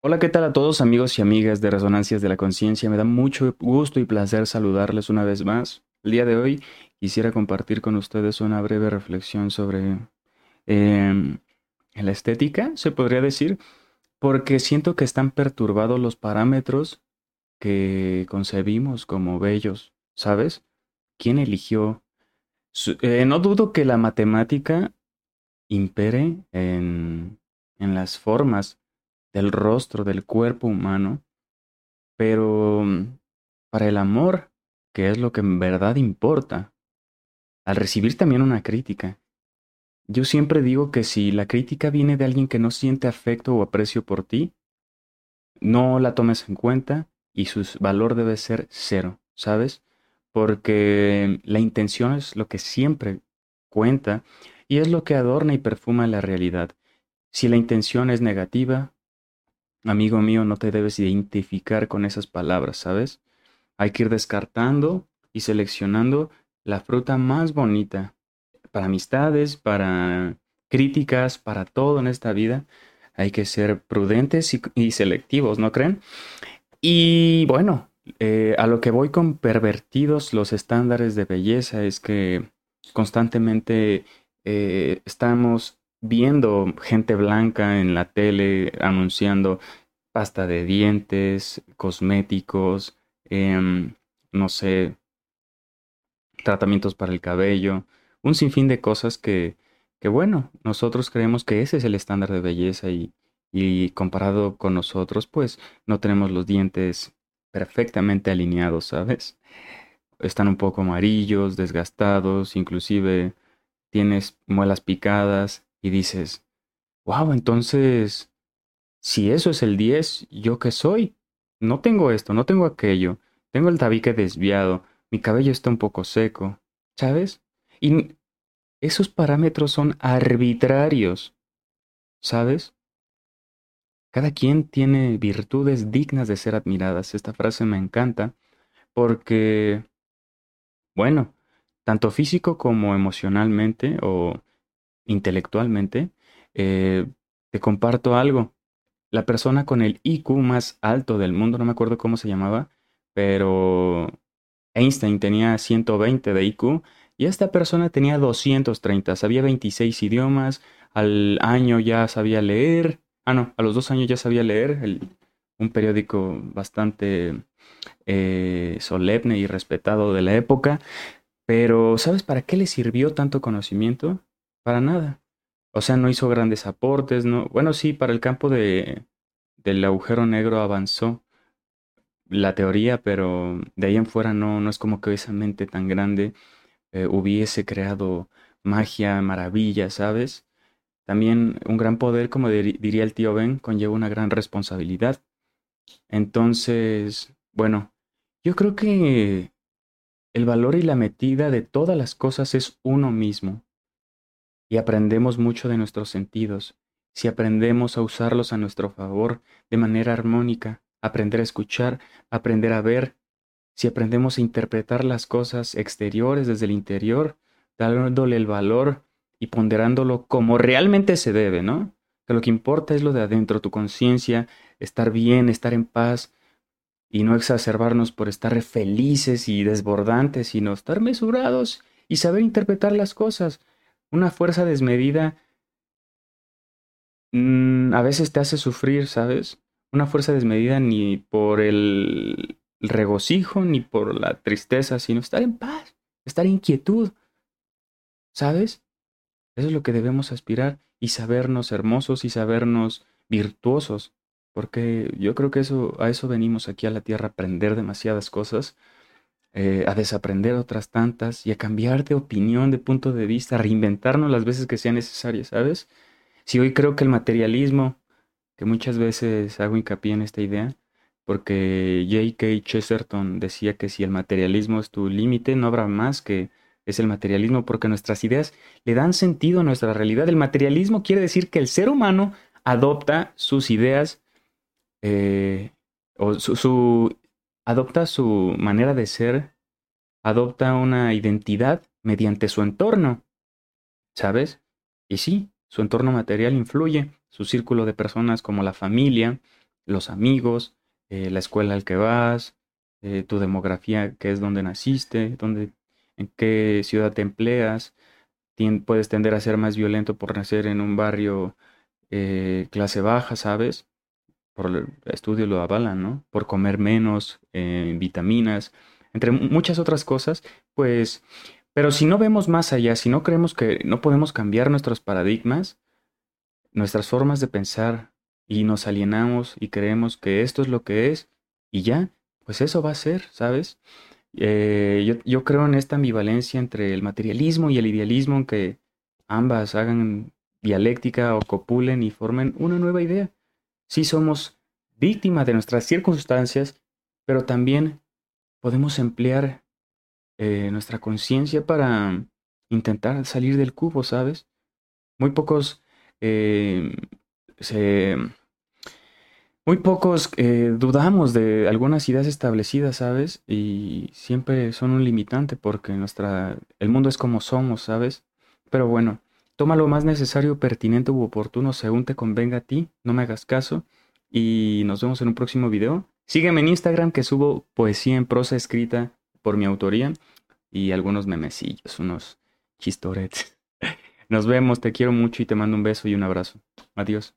Hola, ¿qué tal a todos amigos y amigas de Resonancias de la Conciencia? Me da mucho gusto y placer saludarles una vez más. El día de hoy quisiera compartir con ustedes una breve reflexión sobre em, la estética, se podría decir, porque siento que están perturbados los parámetros que concebimos como bellos, ¿sabes? ¿Quién eligió? Eh, no dudo que la matemática impere en, en las formas del rostro, del cuerpo humano, pero mm, para el amor, que es lo que en verdad importa, al recibir también una crítica, yo siempre digo que si la crítica viene de alguien que no siente afecto o aprecio por ti, no la tomes en cuenta y su valor debe ser cero, ¿sabes? Porque la intención es lo que siempre cuenta y es lo que adorna y perfuma la realidad. Si la intención es negativa, amigo mío, no te debes identificar con esas palabras, ¿sabes? Hay que ir descartando y seleccionando la fruta más bonita para amistades, para críticas, para todo en esta vida. Hay que ser prudentes y, selectivos, ¿no creen? Y bueno, eh, a lo que voy con pervertidos los estándares de belleza es que constantemente eh, estamos viendo gente blanca en la tele anunciando pasta de dientes, cosméticos, em, no sé, tratamientos para el cabello, un sinfín de cosas que, que, bueno, nosotros creemos que ese es el estándar de belleza y, y comparado con nosotros, pues no tenemos los dientes perfectamente alineados, ¿sabes? Están un poco amarillos, desgastados, inclusive tienes muelas picadas, y dices, wow, entonces, si eso es el 10, ¿yo qué soy? No tengo esto, no tengo aquello, tengo el tabique desviado, mi cabello está un poco seco, ¿sabes? Y esos parámetros son arbitrarios, ¿sabes? Cada quien tiene virtudes dignas de ser admiradas. Esta frase me encanta porque, bueno, tanto físico como emocionalmente o intelectualmente, eh, te comparto algo. La persona con el IQ más alto del mundo, no me acuerdo cómo se llamaba, pero Einstein tenía 120 de IQ y esta persona tenía 230, sabía 26 idiomas, al año ya sabía leer, ah no, a los dos años ya sabía leer, un periódico bastante eh, solemne y respetado de la época, pero ¿sabes para qué le sirvió tanto conocimiento? Para nada. O sea, no hizo grandes aportes, no. Bueno, sí, para el campo de, del agujero negro avanzó la teoría, pero de ahí en fuera no, no es como que esa mente tan grande eh, hubiese creado magia, maravilla, ¿sabes? También un gran poder, como diría el tío Ben, conlleva una gran responsabilidad. Entonces, bueno, yo creo que el valor y la medida de todas las cosas es uno mismo y aprendemos mucho de nuestros sentidos, si aprendemos a usarlos a nuestro favor de manera armónica, aprender a escuchar, aprender a ver, si aprendemos a interpretar las cosas exteriores desde el interior, dándole el valor y ponderándolo como realmente se debe, ¿no? Que lo que importa es lo de adentro, tu conciencia, estar bien, estar en paz y no exacerbarnos por estar felices y desbordantes, sino estar mesurados y saber interpretar las cosas una fuerza desmedida mm, a veces te hace sufrir, ¿sabes? Una fuerza desmedida ni por el regocijo ni por la tristeza, sino estar en paz, estar en quietud, ¿sabes? Eso es lo que debemos aspirar y sabernos hermosos y sabernos virtuosos, porque yo creo que eso a eso venimos aquí a la tierra aprender demasiadas cosas eh, a desaprender otras tantas y a cambiar de opinión, de punto de vista, a reinventarnos las veces que sea necesario, ¿sabes? Si hoy creo que el materialismo, que muchas veces hago hincapié en esta idea, porque J.K. Chesterton decía que si el materialismo es tu límite, no habrá más que es el materialismo, porque nuestras ideas le dan sentido a nuestra realidad. El materialismo quiere decir que el ser humano adopta sus ideas eh, o su, adopta su manera de ser, adopta una identidad mediante su entorno, ¿sabes? Y sí, su entorno material influye, su círculo de personas como la familia, los amigos, eh, la escuela al que vas, eh, tu demografía, que es donde naciste, dónde, en qué ciudad te empleas. puedes tender a ser más violento por nacer en un barrio eh, clase baja, ¿sabes? Por el estudio lo avalan, ¿no? Por comer menos vitaminas, entre muchas otras cosas, pues, pero si no vemos más allá, si no creemos que no podemos cambiar nuestros paradigmas, nuestras formas de pensar y nos alienamos y creemos que esto es lo que es y ya, pues eso va a ser, ¿sabes? Eh, yo, creo en esta ambivalencia entre el materialismo y el idealismo, en que ambas hagan dialéctica o copulen y formen una nueva idea. Sí somos víctimas de nuestras circunstancias, pero también podemos emplear eh, nuestra conciencia para intentar salir del cubo, ¿sabes? Muy pocos eh, se muy pocos eh, dudamos de algunas ideas establecidas, ¿sabes? Y siempre son un limitante porque nuestra, el mundo es como somos, ¿sabes? Pero bueno, toma lo más necesario, pertinente u oportuno según te convenga a ti, no me hagas caso y nos vemos en un próximo video. Sígueme en Instagram que subo poesía en prosa escrita por mi autoría y algunos memecillos, unos chistoretes. Nos vemos, te quiero mucho y te mando un beso y un abrazo. Adiós.